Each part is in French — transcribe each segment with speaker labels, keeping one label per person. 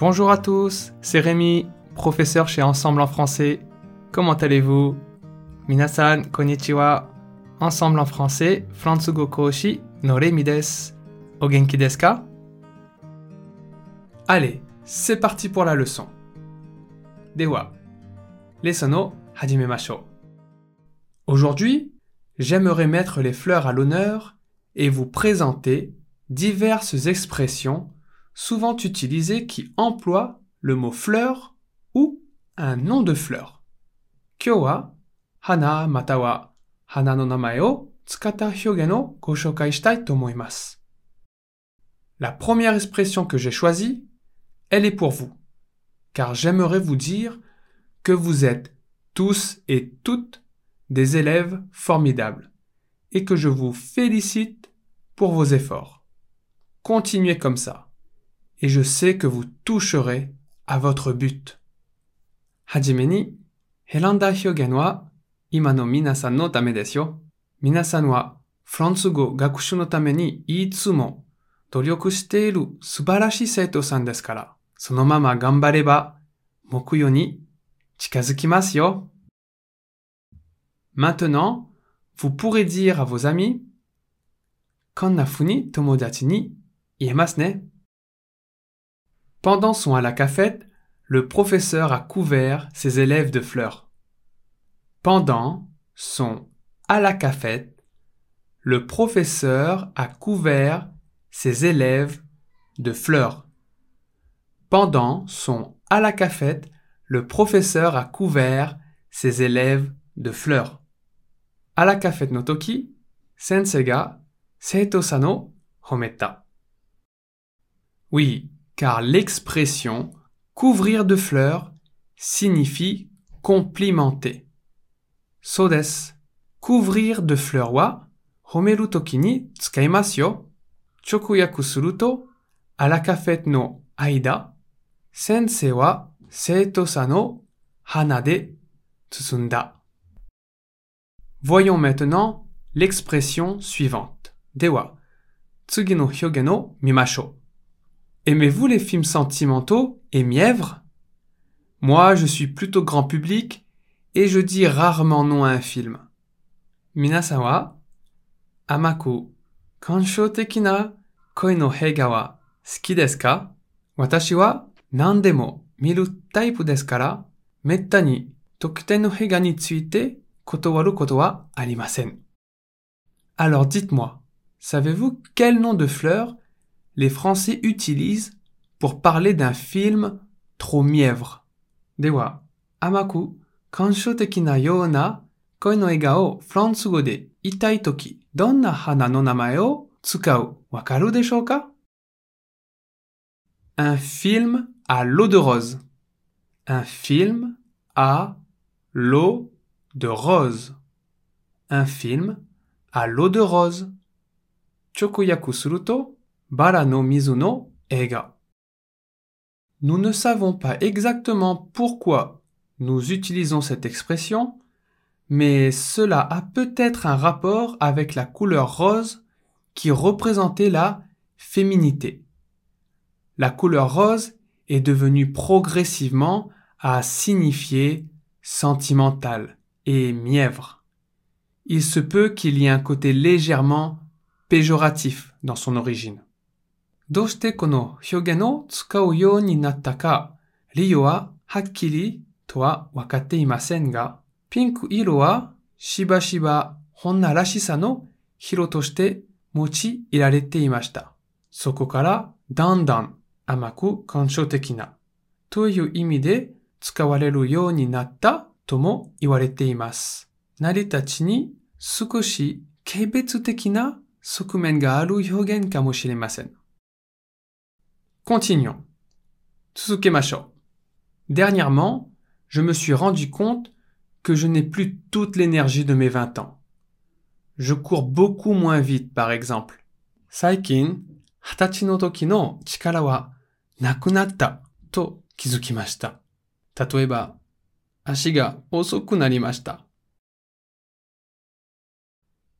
Speaker 1: Bonjour à tous, c'est Rémi, professeur chez Ensemble en français. Comment allez-vous? Minasan, konnichiwa. Ensemble en français, Fransugo Koshi no Rémi desu. O genki desu ka? Allez, c'est parti pour la leçon. Dewa, lesson o hajimemashou. Aujourd'hui, j'aimerais mettre les fleurs à l'honneur et vous présenter diverses expressions souvent utilisées qui emploient le mot fleur ou un nom de fleur. Kyo wa hana mata hana no namae o tsukata hyogen o go. La première expression que j'ai choisie, elle est pour vous, car j'aimerais vous dire que vous êtes tous et toutes des élèves formidables et que je vous félicite pour vos efforts. Continuez comme ça et je sais que vous toucherez à votre but. Hajime ni, heranda hyogen wa ima no minasan no tame desu yo. Minasan wa fransugo gakushu no tame ni itsumo doryoku shite iru subarashi seito-san desu kara, sono mama ganbareba mokuyo ni chikazukimasu yo. Maintenant, vous pourrez dire à vos amis Konna funi tomodachi ni iemasu ne? Pendant son à la cafette, le professeur a couvert ses élèves de fleurs. Pendant son à la cafette, le professeur a couvert ses élèves de fleurs. Pendant son à la cafette, le professeur a couvert ses élèves de fleurs. À la cafette no toki, sensei. Oui, car l'expression couvrir de fleurs signifie complimenter. So desu. Couvrir de fleurs wa homeru toki ni tsukaimasu yo. Chokuyaku cafette no aida, sensei wa seito-sa no hana de tsusunda. Voyons maintenant l'expression suivante. Dewa, tsugi no hyogen o mimashou. Aimez-vous les films sentimentaux et mièvres? Moi, je suis plutôt grand public et je dis rarement non à un film. Minasan wa amaku kanshou teki na koi no heiga wa suki desu ka? Watashi wa nandemo miru taipu desu kara? Tokuten no heiga ni tsuite kotowaru koto wa arimasen. Alors dites-moi, savez-vous quel nom de fleur les Français utilisent pour parler d'un film trop mièvre. Dewa, amaku, kansho teki na you na koi no ega o fransugo de itai toki, donna hana no namae o tsukau wakaru deshou ka? Un film à l'eau de rose. Un film à l'eau de rose. Un film à l'eau de rose. Chokuyaku suru to bara no mizu. Nous ne savons pas exactement pourquoi nous utilisons cette expression, mais cela a peut-être un rapport avec la couleur rose qui représentait la féminité. La couleur rose est devenue progressivement à signifier sentimental et mièvre. Il se peut qu'il y ait un côté légèrement péjoratif dans son origine. どうしてこの表現を使うようになったか、理由ははっきりとは分かっていませんが、ピンク色はしばしば女らしさの色として用いられていました。そこからだんだん甘く感傷的なという意味で使われるようになったとも言われています。成り立ちに少し軽蔑的な側面がある表現かもしれません。Continuons. Tsukemashou. Dernièrement, je me suis rendu compte que je n'ai plus toute l'énergie de mes 20 ans. Je cours beaucoup moins vite, par exemple. Saikin, hatachi no toki no chikara wa nakunatta to kizukimashita. Tatoeba, ashi ga osoku narimashita.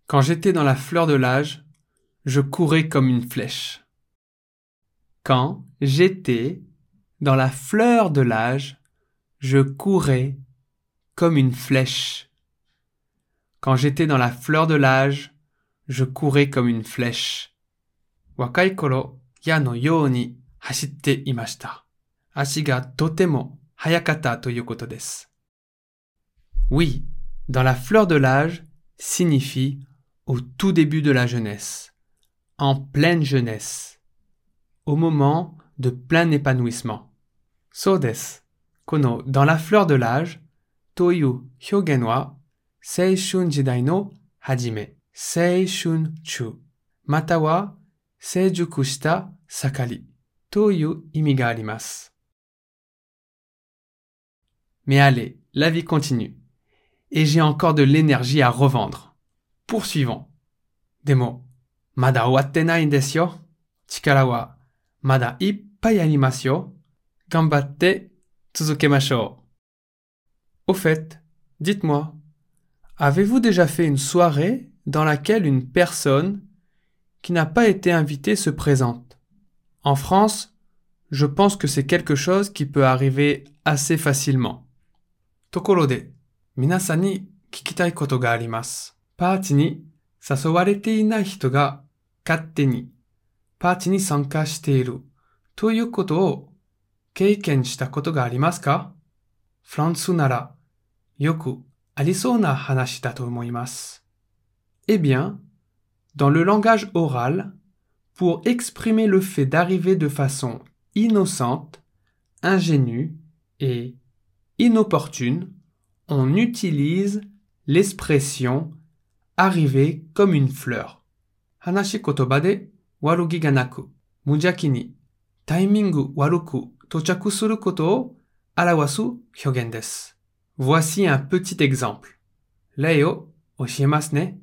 Speaker 1: Quand j'étais dans la fleur de l'âge, je courais comme une flèche. Quand j'étais dans la fleur de l'âge, je courais comme une flèche. Quand j'étais dans la fleur de l'âge, je courais comme une flèche. Wakai koro ya no you ni imashita. Totemo hayakata desu. Oui, dans la fleur de l'âge signifie au tout début de la jeunesse, en pleine jeunesse, au moment de plein épanouissement. So desu. Kono dans la fleur de l'âge, toyu hyogen wa seishun jidai no hajime, seishun chu, mata wa seijuku shita toyu imi ga. Mais allez, la vie continue. Et j'ai encore de l'énergie à revendre. Poursuivons. Demo, mada owatte nai desu yo? Mada ippai arimasu yo. Gambatte tsuzukemashou. Au fait, dites-moi, avez-vous déjà fait une soirée dans laquelle une personne qui n'a pas été invitée se présente? En France, je pense que c'est quelque chose qui peut arriver assez facilement. Tokoro de, minasan ni kikitai koto ga arimasu. Party ni sasowarete inai hito ga katte ni party ni sanka shite iru toyu koto o 経験したことがありますかフランスならよくありそうな話だと思います。Eh bien, dans le langage oral, pour exprimer le fait d'arriver de façon innocente, ingénue et inopportune, on utilise l'expression arriver comme une fleur. Hanashi kotoba de warugi ga naku, mujaki ni taimingu waruku tochaku suru koto o arawasu hyogen desu. Voici un petit exemple. Lei o oshiemasu ne?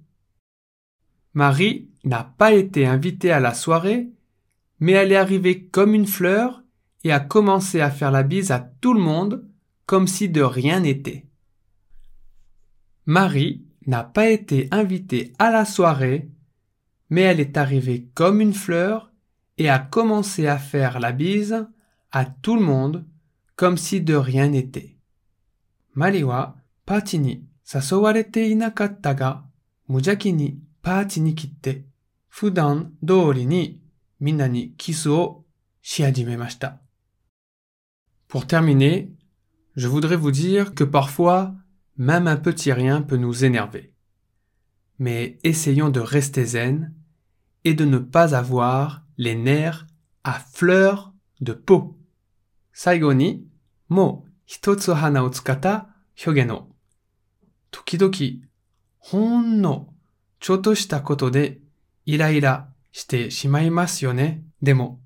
Speaker 1: Marie n'a pas été invitée à la soirée, mais elle est arrivée comme une fleur et a commencé à faire la bise à tout le monde comme si de rien n'était. Marie n'a pas été invitée à la soirée, mais elle est arrivée comme une fleur et a commencé à faire la bise à tout le monde comme si de rien n'était. Mari wa sasowarete inakatta ga mujaki ni ni kitte fudan doori ni minna ni kisu. Pour terminer, je voudrais vous dire que parfois, même un petit rien peut nous énerver Mais essayons de rester zen et de ne pas avoir les nerfs à fleur de peau. 最後に、もう一つ花を使った表現を。時々、ほんのちょっとしたことでイライラしてしまいますよね。でも、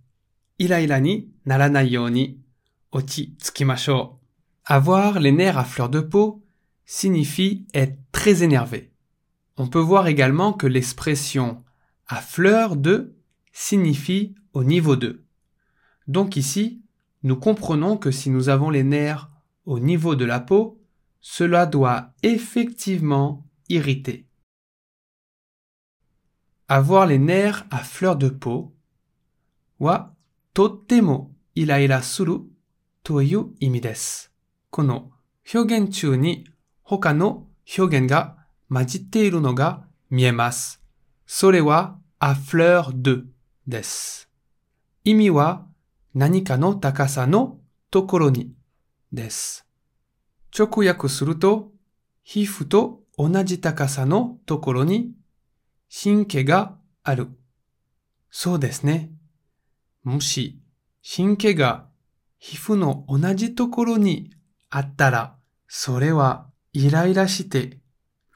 Speaker 1: イライラにならないように落ち着きましょう。Avoir les nerfs à fleur de peau signifie être très énervé. On peut voir également que l'expression à fleur de signifie au niveau de. Donc ici, nous comprenons que si nous avons les nerfs au niveau de la peau, cela doit effectivement irriter. Avoir les nerfs à fleur de peau wa totemo iraira suru toyu imi desu. Kono hyogen ni hoka no hyogen ga majitte iru no ga miemasu. Sore wa à fleur de desu. Imi wa 何かの高さのところにです。直訳すると、皮膚と同じ高さのところに神経がある。そうですね。もし神経が皮膚の同じところにあったら、それはイライラして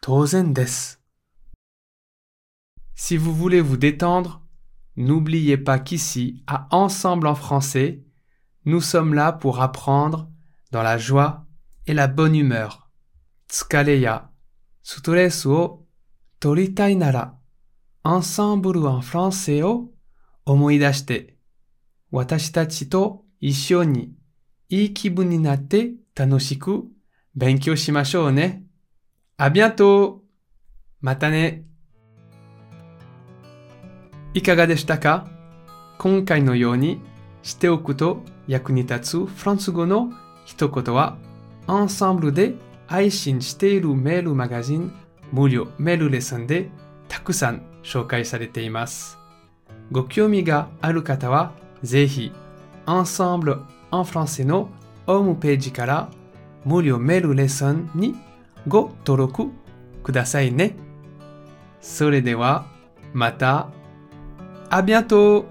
Speaker 1: Tozen desu. Si vous voulez vous détendre, n'oubliez pas qu'ici, à Ensemble en français, nous sommes là pour apprendre dans la joie et la bonne humeur. Tsukareya, sutoresu o toritai nara, ensemble en français o omoidashite, watashi tachi to isho ni, ii tanoshiku shimashou ne. À bientôt! Mata ne! いかがでしたか？今回のようにしておくと役に立つフランス語の一言は、アンサンブルで配信しているメールマガジン無料メールレッスンでたくさん紹介されています。ご興味がある方は、ぜひ、Ensemble en français のホームページから無料メールレッスンにご登録くださいね。それでは、また、あ bientôt!